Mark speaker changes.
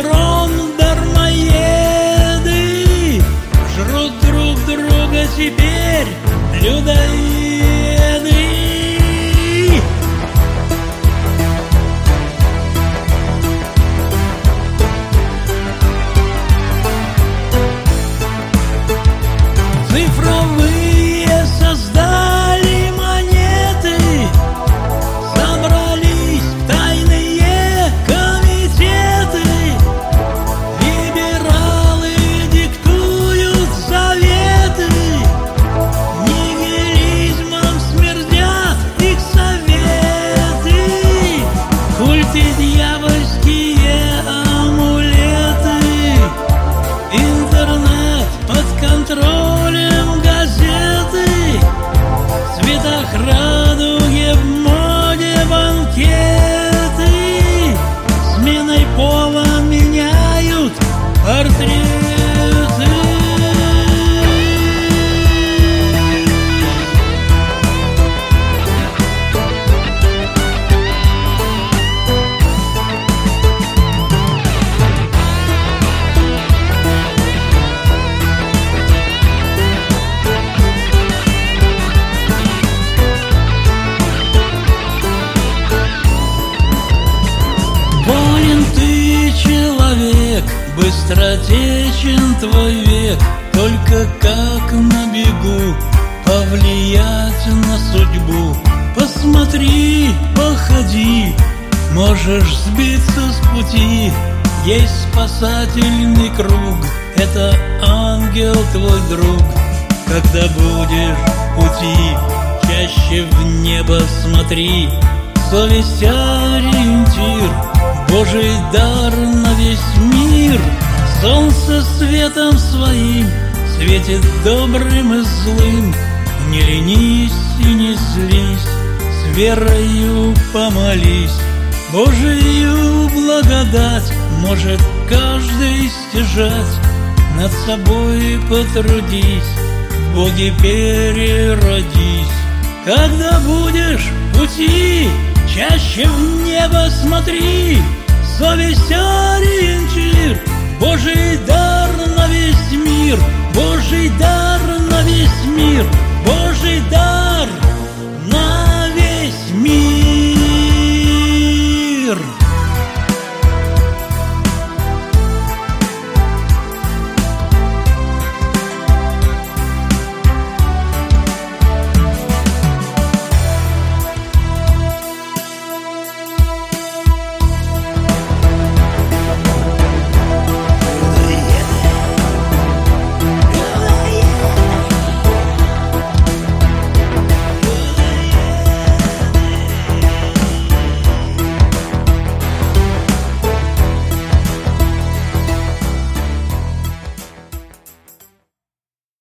Speaker 1: трон дармоеды Жрут друг друга теперь людоеды. Быстротечен твой век, только как на бегу Повлиять на судьбу. Посмотри, походи, можешь сбиться с пути. Есть спасательный круг, это ангел твой друг. Когда будешь в пути, чаще в небо смотри Совесть ориентир, Божий дар на весь мир. Солнце светом своим светит добрым и злым. Не ленись и не злись, с верою помолись. Божию благодать может каждый стяжать. Над собой потрудись, в Боге переродись. Когда будешь пути, чаще в небо смотри Совесть ориентир, Божий